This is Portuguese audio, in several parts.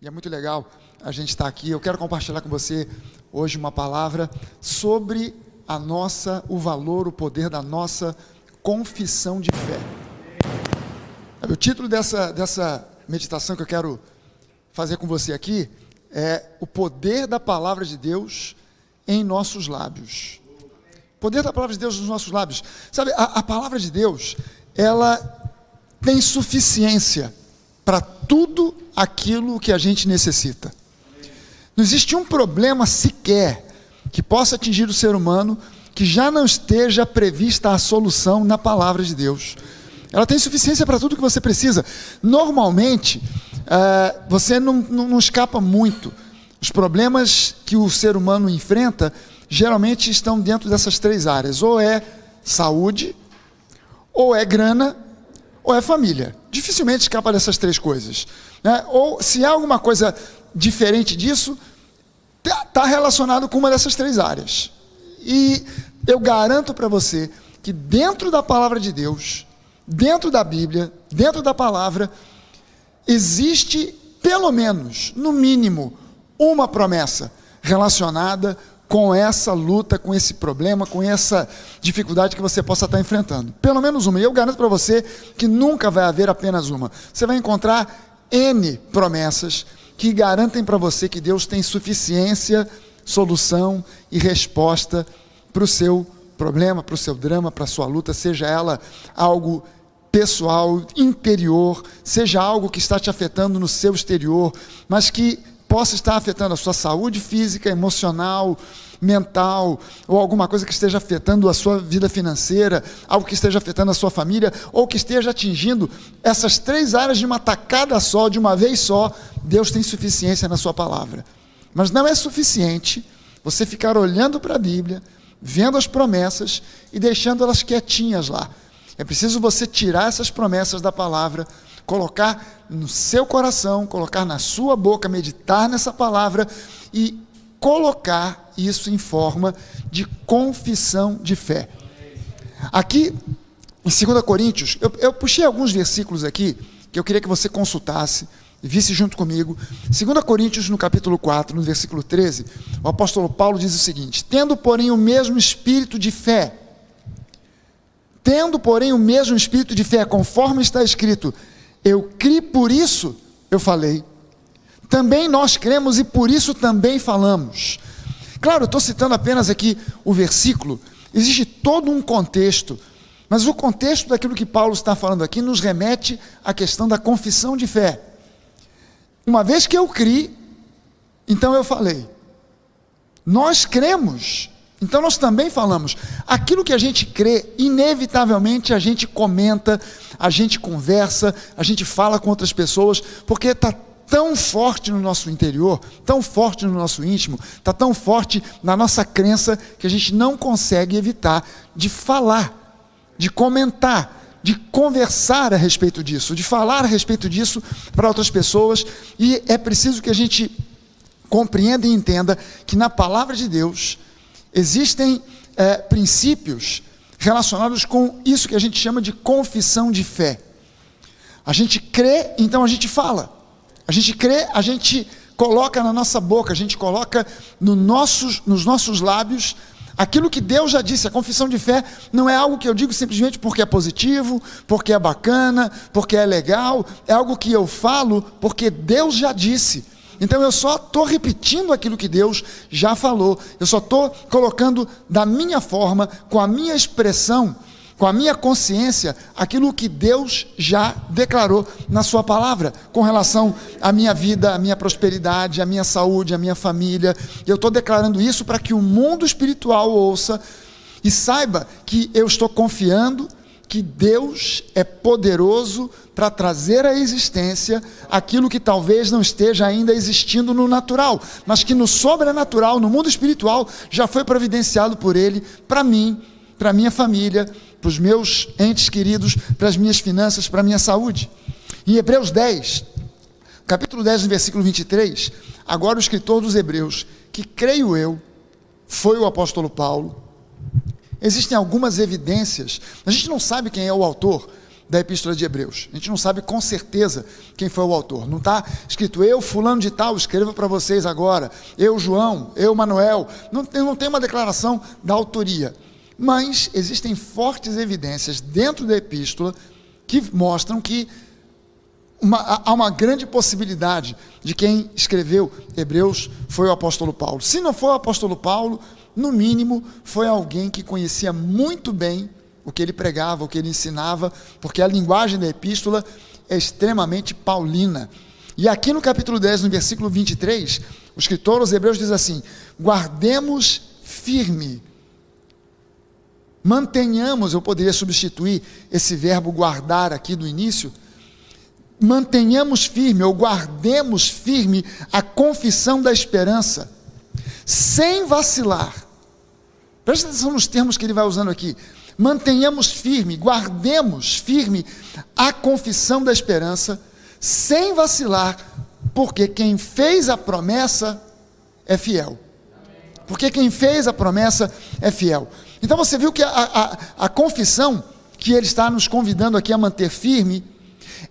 E é muito legal a gente estar aqui. Eu quero compartilhar com você hoje uma palavra sobre a nossa, o valor, o poder da nossa confissão de fé. O título dessa, dessa meditação que eu quero fazer com você aqui é o poder da palavra de Deus em nossos lábios. Poder da palavra de Deus nos nossos lábios. Sabe, a, a palavra de Deus, ela tem suficiência para tudo aquilo que a gente necessita. Não existe um problema sequer que possa atingir o ser humano que já não esteja prevista a solução na palavra de Deus. Ela tem suficiência para tudo que você precisa. Normalmente, uh, você não, não, não escapa muito. Os problemas que o ser humano enfrenta geralmente estão dentro dessas três áreas: ou é saúde, ou é grana, ou é família. Dificilmente escapa dessas três coisas. Né? Ou se há alguma coisa diferente disso, está tá relacionado com uma dessas três áreas. E eu garanto para você que dentro da palavra de Deus, dentro da Bíblia, dentro da palavra, existe pelo menos, no mínimo, uma promessa relacionada com essa luta, com esse problema, com essa dificuldade que você possa estar enfrentando. Pelo menos uma. E eu garanto para você que nunca vai haver apenas uma. Você vai encontrar N promessas que garantem para você que Deus tem suficiência, solução e resposta para o seu problema, para o seu drama, para a sua luta, seja ela algo pessoal, interior, seja algo que está te afetando no seu exterior, mas que possa estar afetando a sua saúde física, emocional, mental, ou alguma coisa que esteja afetando a sua vida financeira, algo que esteja afetando a sua família, ou que esteja atingindo essas três áreas de uma tacada só, de uma vez só, Deus tem suficiência na sua palavra. Mas não é suficiente você ficar olhando para a Bíblia, vendo as promessas e deixando elas quietinhas lá. É preciso você tirar essas promessas da palavra colocar no seu coração, colocar na sua boca, meditar nessa palavra e colocar isso em forma de confissão de fé. Aqui, em 2 Coríntios, eu, eu puxei alguns versículos aqui que eu queria que você consultasse e visse junto comigo. 2 Coríntios, no capítulo 4, no versículo 13, o apóstolo Paulo diz o seguinte: Tendo, porém, o mesmo espírito de fé, tendo, porém, o mesmo espírito de fé, conforme está escrito, eu criei por isso, eu falei. Também nós cremos e por isso também falamos. Claro, eu estou citando apenas aqui o versículo, existe todo um contexto, mas o contexto daquilo que Paulo está falando aqui nos remete à questão da confissão de fé. Uma vez que eu criei, então eu falei. Nós cremos então nós também falamos, aquilo que a gente crê, inevitavelmente a gente comenta, a gente conversa, a gente fala com outras pessoas, porque está tão forte no nosso interior, tão forte no nosso íntimo, está tão forte na nossa crença que a gente não consegue evitar de falar, de comentar, de conversar a respeito disso, de falar a respeito disso para outras pessoas, e é preciso que a gente compreenda e entenda que na palavra de Deus, Existem é, princípios relacionados com isso que a gente chama de confissão de fé. A gente crê, então a gente fala. A gente crê, a gente coloca na nossa boca, a gente coloca no nossos, nos nossos lábios aquilo que Deus já disse. A confissão de fé não é algo que eu digo simplesmente porque é positivo, porque é bacana, porque é legal. É algo que eu falo porque Deus já disse. Então eu só estou repetindo aquilo que Deus já falou, eu só estou colocando da minha forma, com a minha expressão, com a minha consciência, aquilo que Deus já declarou na Sua palavra, com relação à minha vida, à minha prosperidade, à minha saúde, à minha família. Eu estou declarando isso para que o mundo espiritual ouça e saiba que eu estou confiando que Deus é poderoso para trazer à existência aquilo que talvez não esteja ainda existindo no natural, mas que no sobrenatural, no mundo espiritual, já foi providenciado por Ele para mim, para minha família, para os meus entes queridos, para as minhas finanças, para a minha saúde. Em Hebreus 10, capítulo 10, no versículo 23, agora o escritor dos Hebreus, que creio eu, foi o apóstolo Paulo, Existem algumas evidências, a gente não sabe quem é o autor da Epístola de Hebreus. A gente não sabe com certeza quem foi o autor. Não está escrito eu, fulano de tal, escrevo para vocês agora. Eu, João, eu, Manuel. Não tem, não tem uma declaração da autoria. Mas existem fortes evidências dentro da epístola que mostram que uma, há uma grande possibilidade de quem escreveu Hebreus foi o apóstolo Paulo. Se não foi o apóstolo Paulo, no mínimo foi alguém que conhecia muito bem o que ele pregava, o que ele ensinava, porque a linguagem da epístola é extremamente paulina. E aqui no capítulo 10, no versículo 23, o escritor aos Hebreus diz assim: guardemos firme, mantenhamos, eu poderia substituir esse verbo guardar aqui do início, mantenhamos firme ou guardemos firme a confissão da esperança, sem vacilar. Presta atenção nos termos que ele vai usando aqui mantenhamos firme, guardemos firme a confissão da esperança, sem vacilar, porque quem fez a promessa é fiel. Porque quem fez a promessa é fiel. Então você viu que a, a, a confissão que ele está nos convidando aqui a manter firme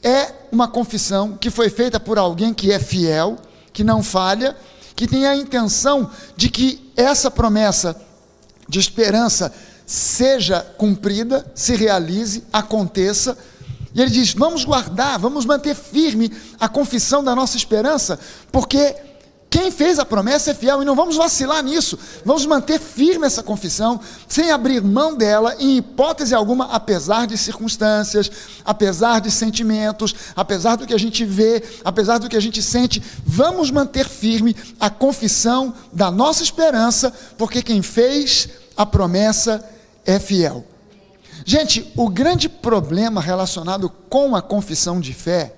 é uma confissão que foi feita por alguém que é fiel, que não falha, que tem a intenção de que essa promessa de esperança seja cumprida, se realize, aconteça. E ele diz: vamos guardar, vamos manter firme a confissão da nossa esperança, porque quem fez a promessa é fiel e não vamos vacilar nisso. Vamos manter firme essa confissão, sem abrir mão dela, em hipótese alguma, apesar de circunstâncias, apesar de sentimentos, apesar do que a gente vê, apesar do que a gente sente. Vamos manter firme a confissão da nossa esperança, porque quem fez a promessa é fiel. Gente, o grande problema relacionado com a confissão de fé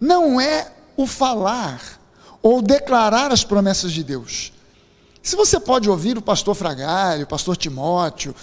não é o falar ou declarar as promessas de Deus. Se você pode ouvir o pastor Fragalho, o pastor Timóteo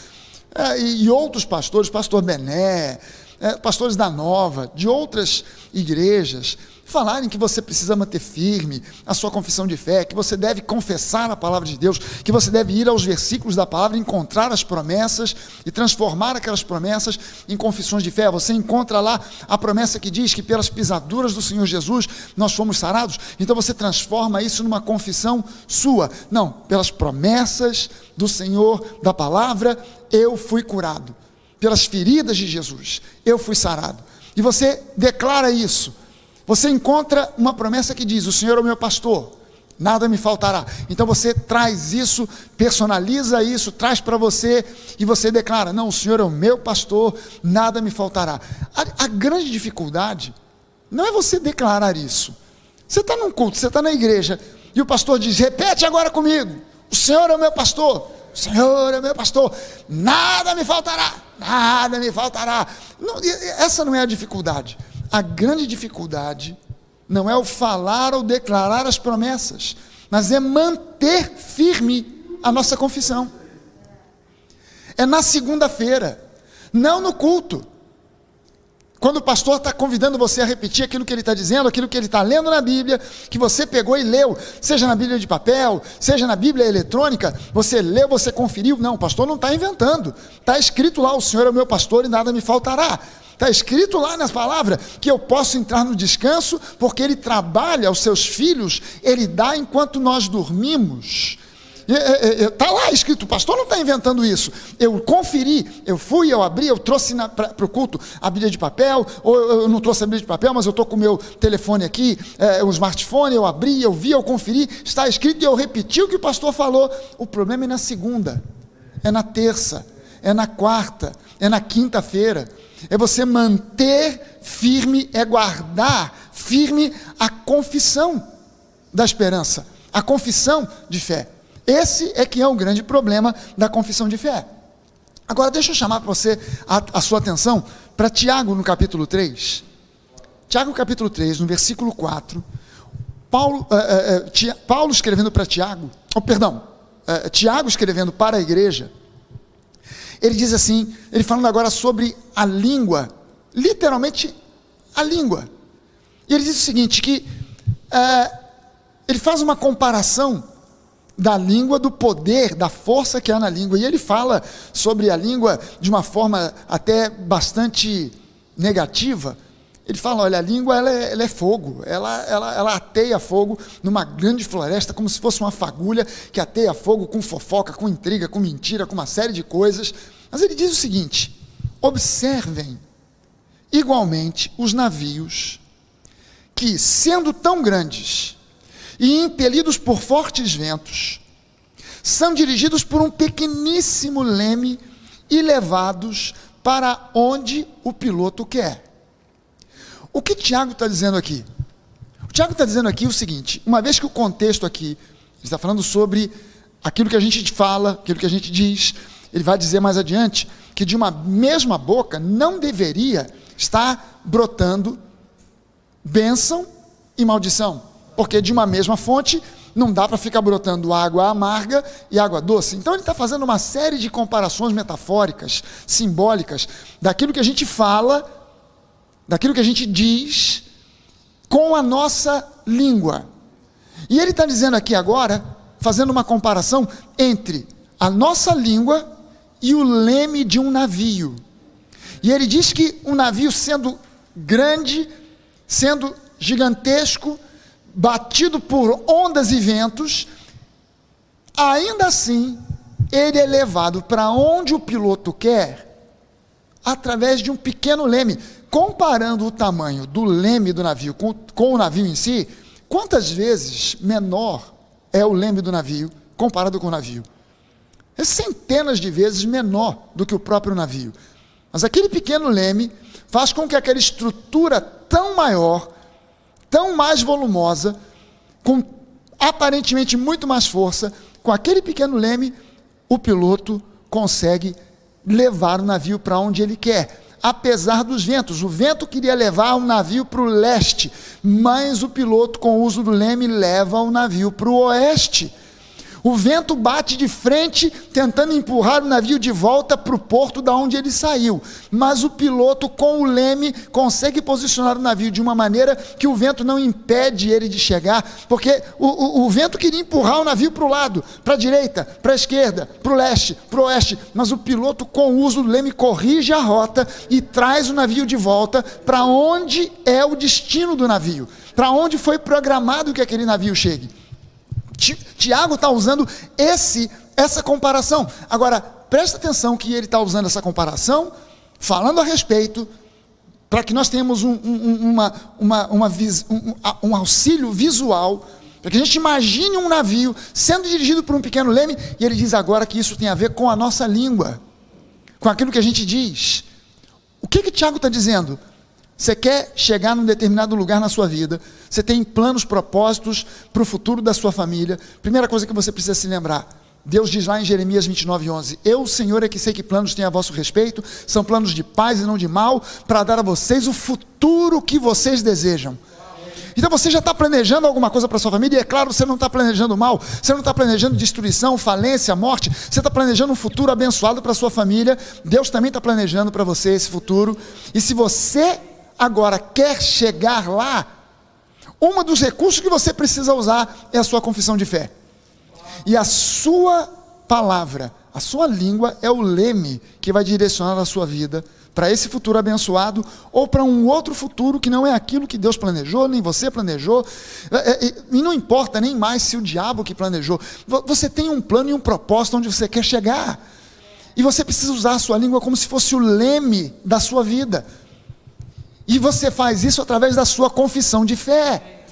é, e, outros pastores, pastor Bené, é, pastores da Nova, de outras igrejas, falarem que você precisa manter firme a sua confissão de fé, que você deve confessar a palavra de Deus, que você deve ir aos versículos da palavra, encontrar as promessas e transformar aquelas promessas em confissões de fé. Você encontra lá a promessa que diz que pelas pisaduras do Senhor Jesus nós fomos sarados. Então você transforma isso numa confissão sua. Não, pelas promessas do Senhor da palavra, eu fui curado. Pelas feridas de Jesus, eu fui sarado. E você declara isso você encontra uma promessa que diz: O Senhor é o meu pastor, nada me faltará. Então você traz isso, personaliza isso, traz para você e você declara: Não, o Senhor é o meu pastor, nada me faltará. A, a grande dificuldade não é você declarar isso. Você está num culto, você está na igreja e o pastor diz: Repete agora comigo: O Senhor é o meu pastor. O Senhor é meu pastor, nada me faltará, nada me faltará. Não, essa não é a dificuldade. A grande dificuldade não é o falar ou declarar as promessas, mas é manter firme a nossa confissão. É na segunda-feira, não no culto. Quando o pastor está convidando você a repetir aquilo que ele está dizendo, aquilo que ele está lendo na Bíblia, que você pegou e leu, seja na Bíblia de papel, seja na Bíblia eletrônica, você leu, você conferiu. Não, o pastor não está inventando. Está escrito lá: o Senhor é o meu pastor e nada me faltará. Está escrito lá nas palavras que eu posso entrar no descanso, porque Ele trabalha aos seus filhos, Ele dá enquanto nós dormimos. Está lá escrito, o pastor não está inventando isso. Eu conferi, eu fui, eu abri, eu trouxe para o culto a Bíblia de papel, ou eu não trouxe a Bíblia de papel, mas eu estou com o meu telefone aqui, é, o smartphone, eu abri, eu vi, eu conferi, está escrito e eu repeti o que o pastor falou. O problema é na segunda, é na terça, é na quarta, é na quinta-feira é você manter firme, é guardar firme a confissão da esperança, a confissão de fé. Esse é que é o grande problema da confissão de fé. Agora, deixa eu chamar para você a, a, sua atenção para Tiago no capítulo 3. Tiago capítulo 3, no versículo 4. Paulo, é, é, Paulo escrevendo para Tiago, oh, perdão, Tiago escrevendo para a igreja, ele diz assim, ele falando agora sobre a língua, literalmente a língua. E ele diz o seguinte: que ele faz uma comparação da língua, do poder, da força que há na língua. E ele fala sobre a língua de uma forma até bastante negativa, ele fala: olha, a língua ela é, ela é, fogo, ela, ela, ela ateia fogo numa grande floresta, como se fosse uma fagulha que ateia fogo com fofoca, com intriga, com mentira, com uma série de coisas. Mas ele diz o seguinte: observem igualmente os navios que, sendo tão grandes e impelidos por fortes ventos, são dirigidos por um pequeníssimo leme e levados para onde o piloto quer. O que Tiago está dizendo aqui? O Tiago está dizendo aqui o seguinte: uma vez que o contexto aqui está falando sobre aquilo que a gente fala, aquilo que a gente diz, ele vai dizer mais adiante que de uma mesma boca não deveria estar brotando bênção e maldição, porque de uma mesma fonte não dá para ficar brotando água amarga e água doce. Então ele está fazendo uma série de comparações metafóricas, simbólicas, daquilo que a gente fala, daquilo que a gente diz, com a nossa língua. E ele está dizendo aqui agora, fazendo uma comparação entre a nossa língua e o leme de um navio. E ele diz que um navio sendo grande, sendo gigantesco, batido por ondas e ventos, ainda assim, ele é levado para onde o piloto quer, através de um pequeno leme. Comparando o tamanho do leme do navio com, com o navio em si, quantas vezes menor é o leme do navio comparado com o navio? É centenas de vezes menor do que o próprio navio. Mas aquele pequeno leme faz com que aquela estrutura tão maior, tão mais volumosa, com aparentemente muito mais força, com aquele pequeno leme, o piloto consegue levar o navio para onde ele quer. Apesar dos ventos, o vento queria levar o navio para o leste, mas o piloto, com o uso do leme, leva o navio para o oeste. O vento bate de frente, tentando empurrar o navio de volta para o porto da onde ele saiu. Mas o piloto, com o leme, consegue posicionar o navio de uma maneira que o vento não impede ele de chegar, porque o, o, o vento queria empurrar o navio para o lado, para a direita, para a esquerda, para o leste, para o oeste. Mas o piloto, com o uso do leme, corrige a rota e traz o navio de volta para onde é o destino do navio, para onde foi programado que aquele navio chegue. Tiago está usando esse, essa comparação. Agora, presta atenção que ele está usando essa comparação, falando a respeito, para que nós tenhamos um, um, uma, uma, uma um, um auxílio visual, para que a gente imagine um navio sendo dirigido por um pequeno leme, e ele diz agora que isso tem a ver com a nossa língua, com aquilo que a gente diz. O que que Tiago está dizendo? Você quer chegar num determinado lugar na sua vida, você tem planos, propósitos para o futuro da sua família. Primeira coisa que você precisa se lembrar: Deus diz lá em Jeremias 29, 11: Eu, Senhor, é que sei que planos têm a vosso respeito, são planos de paz e não de mal, para dar a vocês o futuro que vocês desejam. Então você já está planejando alguma coisa para sua família, e é claro, você não está planejando mal, você não está planejando destruição, falência, morte, você está planejando um futuro abençoado para sua família, Deus também está planejando para você esse futuro, e se você agora quer chegar lá, um dos recursos que você precisa usar é a sua confissão de fé. E a sua palavra, a sua língua é o leme que vai direcionar a sua vida para esse futuro abençoado ou para um outro futuro que não é aquilo que Deus planejou, nem você planejou. É, é, e não importa nem mais se o diabo que planejou. Você tem um plano e um propósito onde você quer chegar. E você precisa usar a sua língua como se fosse o leme da sua vida. E você faz isso através da sua confissão de fé.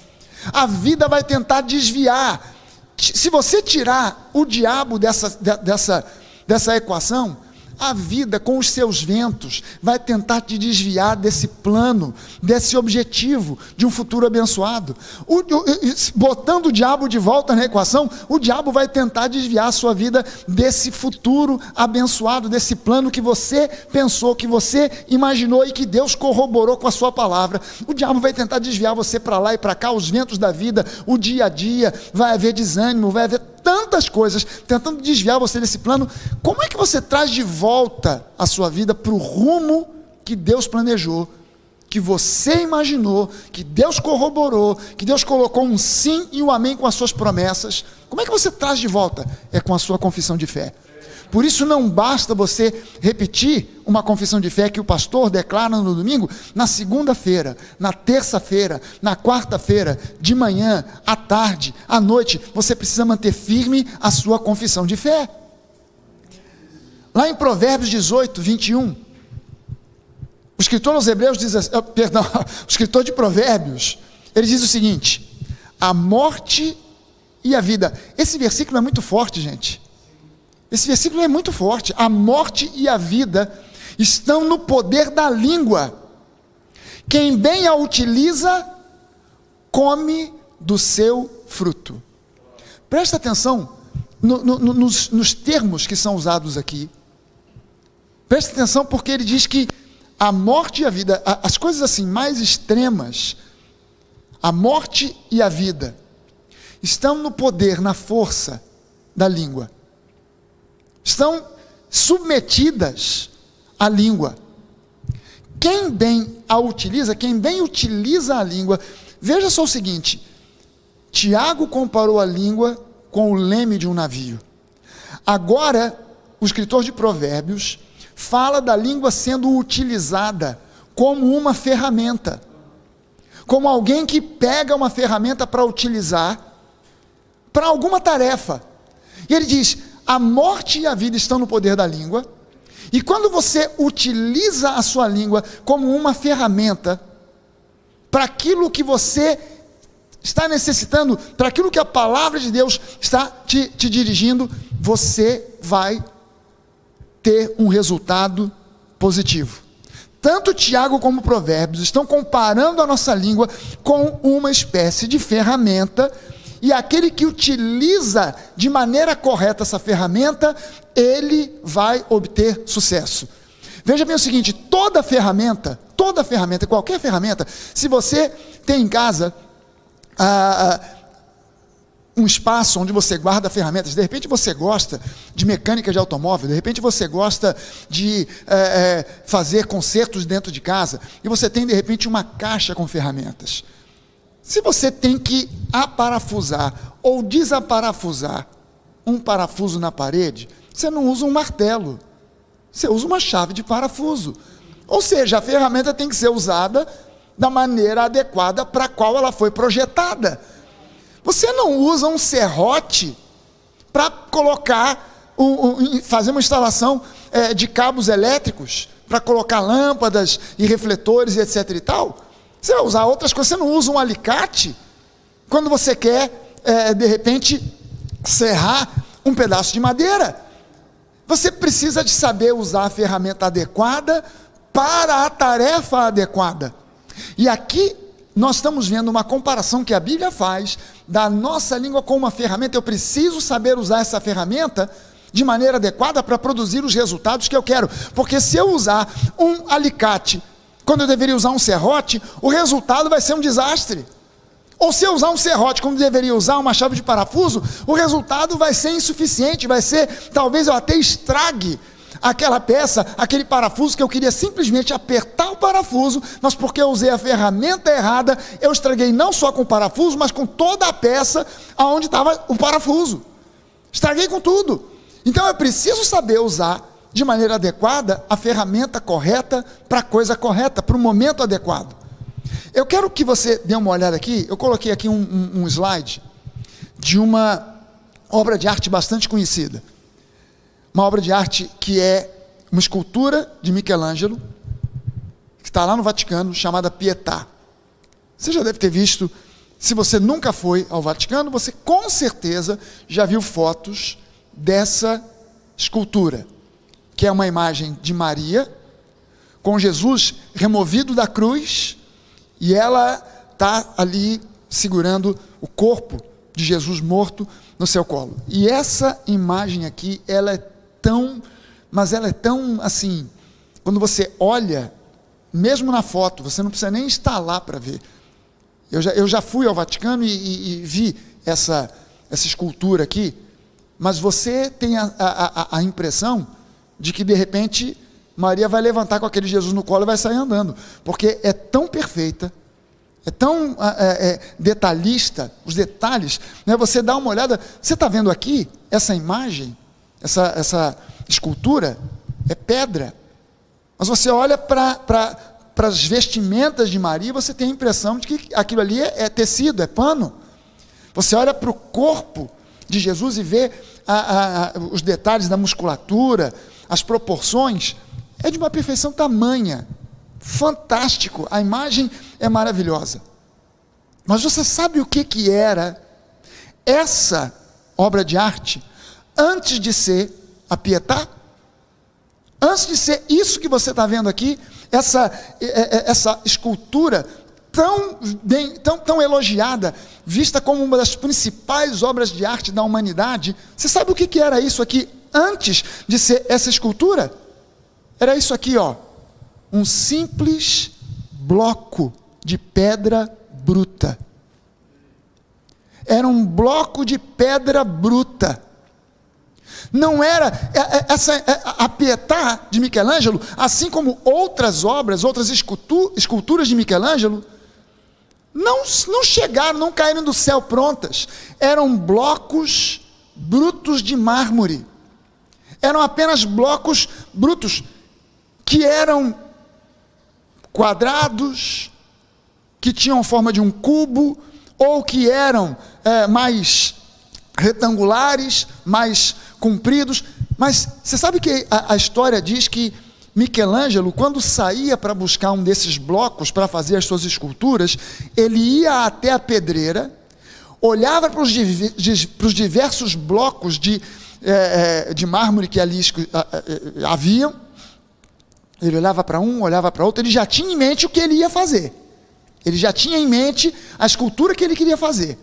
A vida vai tentar desviar. Se você tirar o diabo dessa, dessa, dessa equação, a vida, com os seus ventos, vai tentar te desviar desse plano, desse objetivo de um futuro abençoado. O, o, botando o diabo de volta na equação, o diabo vai tentar desviar a sua vida desse futuro abençoado, desse plano que você pensou, que você imaginou e que Deus corroborou com a sua palavra. O diabo vai tentar desviar você para lá e para cá, os ventos da vida, o dia a dia, vai haver desânimo, vai haver tantas coisas tentando desviar você desse plano. Como é que você traz de volta a sua vida para o rumo que Deus planejou, que você imaginou, que Deus corroborou, que Deus colocou um sim e um amém com as suas promessas? Como é que você traz de volta? É com a sua confissão de fé. Por isso não basta você repetir uma confissão de fé que o pastor declara no domingo, na segunda-feira, na terça-feira, na quarta-feira, de manhã, à tarde, à noite, você precisa manter firme a sua confissão de fé. Lá em Provérbios 18, 21, o escritor aos Hebreus diz assim, perdão, o escritor de Provérbios, ele diz o seguinte: a morte e a vida. Esse versículo é muito forte, gente. Esse versículo é muito forte. A morte e a vida estão no poder da língua. Quem bem a utiliza, come do seu fruto. Presta atenção no, no, nos, nos termos que são usados aqui. Presta atenção porque ele diz que a morte e a vida, as coisas assim mais extremas, a morte e a vida, estão no poder, na força da língua. Estão submetidas à língua. Quem bem a utiliza, quem bem utiliza a língua, veja só o seguinte: Tiago comparou a língua com o leme de um navio. Agora, o escritor de Provérbios fala da língua sendo utilizada como uma ferramenta, como alguém que pega uma ferramenta para utilizar para alguma tarefa. E ele diz: a morte e a vida estão no poder da língua. E quando você utiliza a sua língua como uma ferramenta para aquilo que você está necessitando, para aquilo que a palavra de Deus está te, te dirigindo, você vai ter um resultado positivo. Tanto Tiago como Provérbios estão comparando a nossa língua com uma espécie de ferramenta e aquele que utiliza de maneira correta essa ferramenta, ele vai obter sucesso. Veja bem o seguinte: toda ferramenta, toda ferramenta, qualquer ferramenta, se você tem em casa ah, ah um espaço onde você guarda ferramentas, de repente você gosta de mecânica de automóvel, de repente você gosta de é, é, fazer concertos dentro de casa, e você tem de repente uma caixa com ferramentas. Se você tem que aparafusar ou desaparafusar um parafuso na parede, você não usa um martelo, você usa uma chave de parafuso. Ou seja, a ferramenta tem que ser usada da maneira adequada para a qual ela foi projetada. Você não usa um serrote para colocar, um, um, fazer uma instalação é, de cabos elétricos, para colocar lâmpadas e refletores e etc e tal. Você vai usar outras coisas. Você não usa um alicate quando você quer, é, de repente, serrar um pedaço de madeira. Você precisa de saber usar a ferramenta adequada para a tarefa adequada. E aqui nós estamos vendo uma comparação que a Bíblia faz da nossa língua com uma ferramenta. Eu preciso saber usar essa ferramenta de maneira adequada para produzir os resultados que eu quero. Porque se eu usar um alicate quando eu deveria usar um serrote, o resultado vai ser um desastre. Ou se eu usar um serrote como deveria usar uma chave de parafuso, o resultado vai ser insuficiente, vai ser, talvez eu até estrague aquela peça, aquele parafuso que eu queria simplesmente apertar o parafuso, mas porque eu usei a ferramenta errada, eu estraguei não só com o parafuso, mas com toda a peça aonde estava o parafuso. Estraguei com tudo. Então eu preciso saber usar de maneira adequada a ferramenta correta para a coisa correta, para o momento adequado. Eu quero que você dê uma olhada aqui. Eu coloquei aqui um, um, um slide de uma obra de arte bastante conhecida. Uma obra de arte que é uma escultura de Michelangelo, que está lá no Vaticano, chamada Pietà. Você já deve ter visto. Se você nunca foi ao Vaticano, você com certeza já viu fotos dessa escultura que é uma imagem de Maria, com Jesus removido da cruz, e ela está ali segurando o corpo de Jesus morto no seu colo. E essa imagem aqui, ela é tão, mas ela é tão assim, quando você olha, mesmo na foto, você não precisa nem estar lá para ver. Eu já, eu já fui ao Vaticano e, e, e vi essa, essa escultura aqui, mas você tem a, a, a impressão de que de repente Maria vai levantar com aquele Jesus no colo e vai sair andando, porque é tão perfeita, é tão é, é, detalhista, os detalhes. Né? Você dá uma olhada, você está vendo aqui essa imagem, essa, essa escultura é pedra. Mas você olha para as vestimentas de Maria, você tem a impressão de que aquilo ali é, é tecido, é pano. Você olha para o corpo de Jesus e vê a, a, a, os detalhes da musculatura, as proporções, é de uma perfeição tamanha. Fantástico, a imagem é maravilhosa. Mas você sabe o que, que era essa obra de arte antes de ser a Pietà? Antes de ser isso que você está vendo aqui, essa, é, é, essa escultura tão, bem, tão, tão elogiada, vista como uma das principais obras de arte da humanidade, você sabe o que, que era isso aqui antes de ser essa escultura? Era isso aqui, ó, um simples bloco de pedra bruta. Era um bloco de pedra bruta. Não era é, é, essa é, a Pietà de Michelangelo, assim como outras obras, outras esculturas de Michelangelo, não, não chegaram, não caíram do céu prontas. Eram blocos brutos de mármore. Eram apenas blocos brutos que eram quadrados, que tinham forma de um cubo, ou que eram é, mais retangulares, mais compridos. Mas você sabe que a, a história diz que Michelangelo, quando saía para buscar um desses blocos para fazer as suas esculturas, ele ia até a pedreira, olhava para os, diversos blocos de, é, de mármore que ali haviam, ele olhava para um, olhava para outro, ele já tinha em mente o que ele ia fazer. Ele já tinha em mente a escultura que ele queria fazer.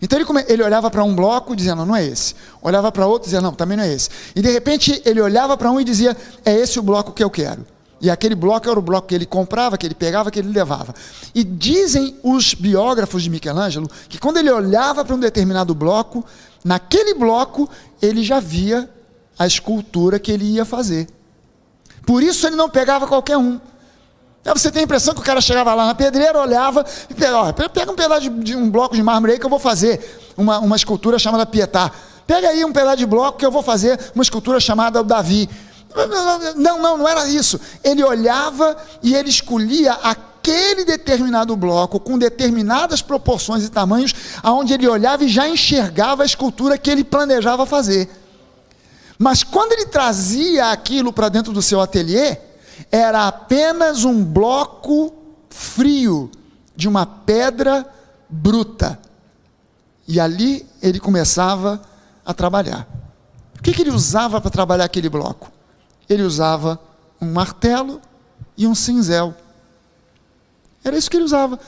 Então ele, ele olhava para um bloco dizendo, não é esse. Olhava para outro dizendo, não, também não é esse. E de repente ele olhava para um e dizia, é esse o bloco que eu quero. E aquele bloco era o bloco que ele comprava, que ele pegava, que ele levava. E dizem os biógrafos de Michelangelo que quando ele olhava para um determinado bloco, naquele bloco ele já via a escultura que ele ia fazer. Por isso ele não pegava qualquer um. Aí você tem a impressão que o cara chegava lá na pedreira, olhava e pega, pega um pedaço de, de, um bloco de mármore aí que eu vou fazer uma, uma escultura chamada Pietá. Pega aí um pedaço de bloco que eu vou fazer uma escultura chamada Davi. Não, não, não era isso. Ele olhava e ele escolhia aquele determinado bloco com determinadas proporções e tamanhos, aonde ele olhava e já enxergava a escultura que ele planejava fazer. Mas quando ele trazia aquilo para dentro do seu ateliê, era apenas um bloco frio de uma pedra bruta. E ali ele começava a trabalhar. O que, que ele usava para trabalhar aquele bloco? Ele usava um martelo e um cinzel. Era isso que ele usava.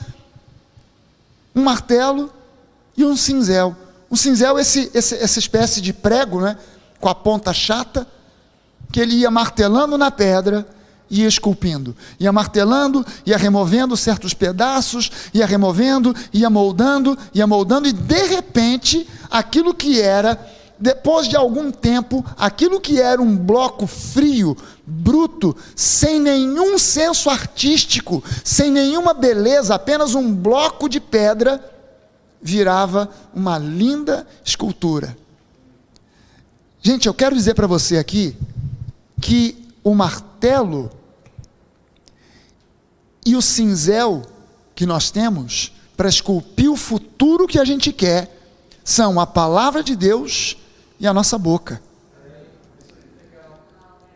Um martelo e um cinzel. Um cinzel, esse, esse, essa espécie de prego, né, com a ponta chata, que ele ia martelando na pedra ia esculpindo, ia martelando, ia removendo certos pedaços, ia removendo, ia moldando, ia moldando, e de repente, aquilo que era, depois de algum tempo, aquilo que era um bloco frio, bruto, sem nenhum senso artístico, sem nenhuma beleza, apenas um bloco de pedra, virava uma linda escultura. Gente, eu quero dizer para você aqui que o martelo e o cinzel que nós temos para esculpir o futuro que a gente quer são a palavra de Deus e a nossa boca.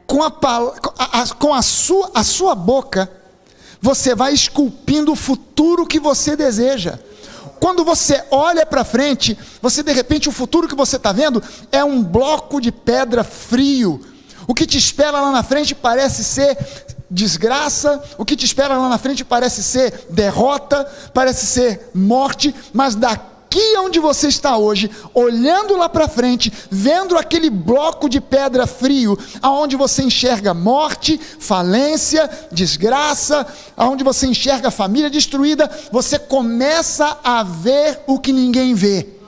Com a, com a, sua, a sua boca, você vai esculpindo o futuro que você deseja. Quando você olha para frente, você de repente o futuro que você está vendo é um bloco de pedra frio. O que te espera lá na frente parece ser desgraça, o que te espera lá na frente parece ser derrota, parece ser morte, mas daqui onde você está hoje, olhando lá para frente, vendo aquele bloco de pedra frio, aonde você enxerga morte, falência, desgraça, aonde você enxerga família destruída, você começa a ver o que ninguém vê.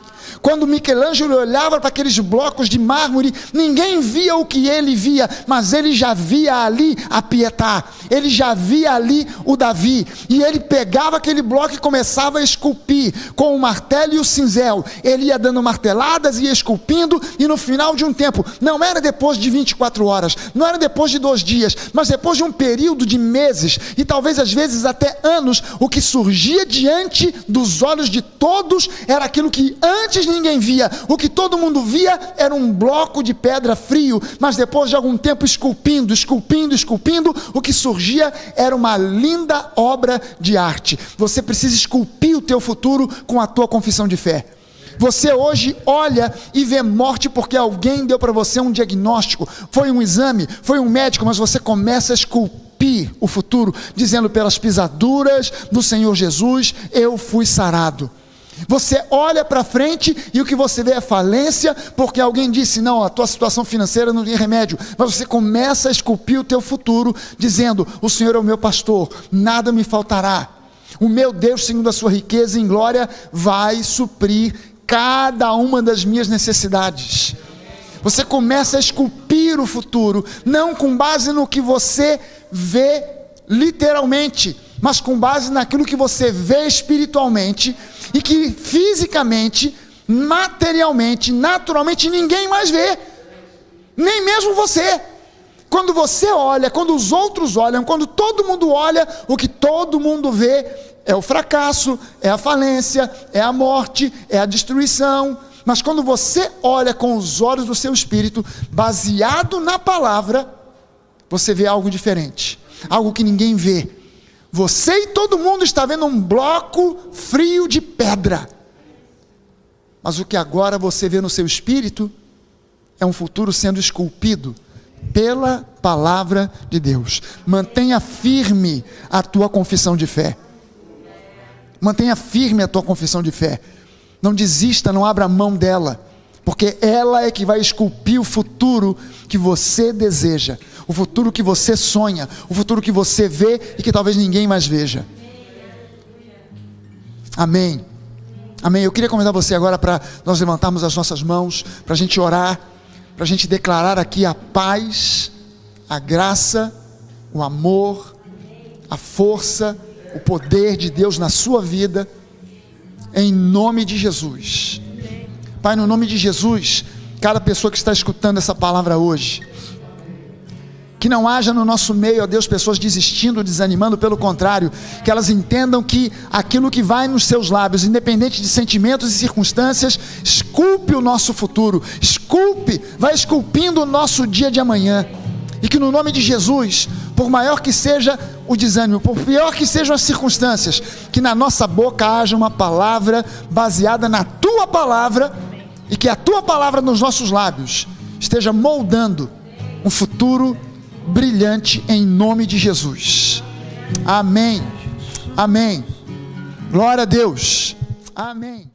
Quando Michelangelo olhava para aqueles blocos de mármore, ninguém via o que ele via, mas ele já via ali a Pietà, ele já via ali o Davi, e ele pegava aquele bloco e começava a esculpir com o martelo e o cinzel. Ele ia dando marteladas, ia esculpindo, e no final de um tempo, não era depois de 24 horas, não era depois de dois dias, mas depois de um período de meses, e talvez às vezes até anos, o que surgia diante dos olhos de todos era aquilo que antes ninguém via, o que todo mundo via era um bloco de pedra frio, mas depois de algum tempo esculpindo, esculpindo, esculpindo, o que surgia era uma linda obra de arte. Você precisa esculpir o teu futuro com a tua confissão de fé. Você hoje olha e vê morte porque alguém deu para você um diagnóstico, foi um exame, foi um médico, mas você começa a esculpir o futuro, dizendo pelas pisaduras do Senhor Jesus, eu fui sarado. Você olha para frente e o que você vê é falência, porque alguém disse: "Não, a tua situação financeira não tem remédio". Mas você começa a esculpir o teu futuro, dizendo: "O Senhor é o meu pastor, nada me faltará". O meu Deus, segundo a sua riqueza em glória, vai suprir cada uma das minhas necessidades. Você começa a esculpir o futuro, não com base no que você vê literalmente, mas com base naquilo que você vê espiritualmente e que fisicamente, materialmente, naturalmente ninguém mais vê, nem mesmo você. Quando você olha, quando os outros olham, quando todo mundo olha, o que todo mundo vê é o fracasso, é a falência, é a morte, é a destruição. Mas quando você olha com os olhos do seu espírito, baseado na palavra, você vê algo diferente, algo que ninguém vê. Você e todo mundo está vendo um bloco frio de pedra. Mas o que agora você vê no seu espírito é um futuro sendo esculpido pela palavra de Deus. Mantenha firme a tua confissão de fé. Mantenha firme a tua confissão de fé. Não desista, não abra mão dela, porque ela é que vai esculpir o futuro que você deseja, o futuro que você sonha, o futuro que você vê e que talvez ninguém mais veja. Amém. Amém. Eu queria convidar você agora para nós levantarmos as nossas mãos, para a gente orar, para a gente declarar aqui a paz, a graça, o amor, a força, o poder de Deus na sua vida, em nome de Jesus. Pai, no nome de Jesus, cada pessoa que está escutando essa palavra hoje, que não haja no nosso meio, ó Deus, pessoas desistindo, desanimando, pelo contrário, que elas entendam que aquilo que vai nos seus lábios, independente de sentimentos e circunstâncias, esculpe o nosso futuro, esculpe, vai esculpindo o nosso dia de amanhã, e que no nome de Jesus, por maior que seja o desânimo, por pior que sejam as circunstâncias, que na nossa boca haja uma palavra baseada na tua palavra e que a tua palavra nos nossos lábios esteja moldando um futuro brilhante em nome de Jesus. Amém. Amém. Glória a Deus. Amém.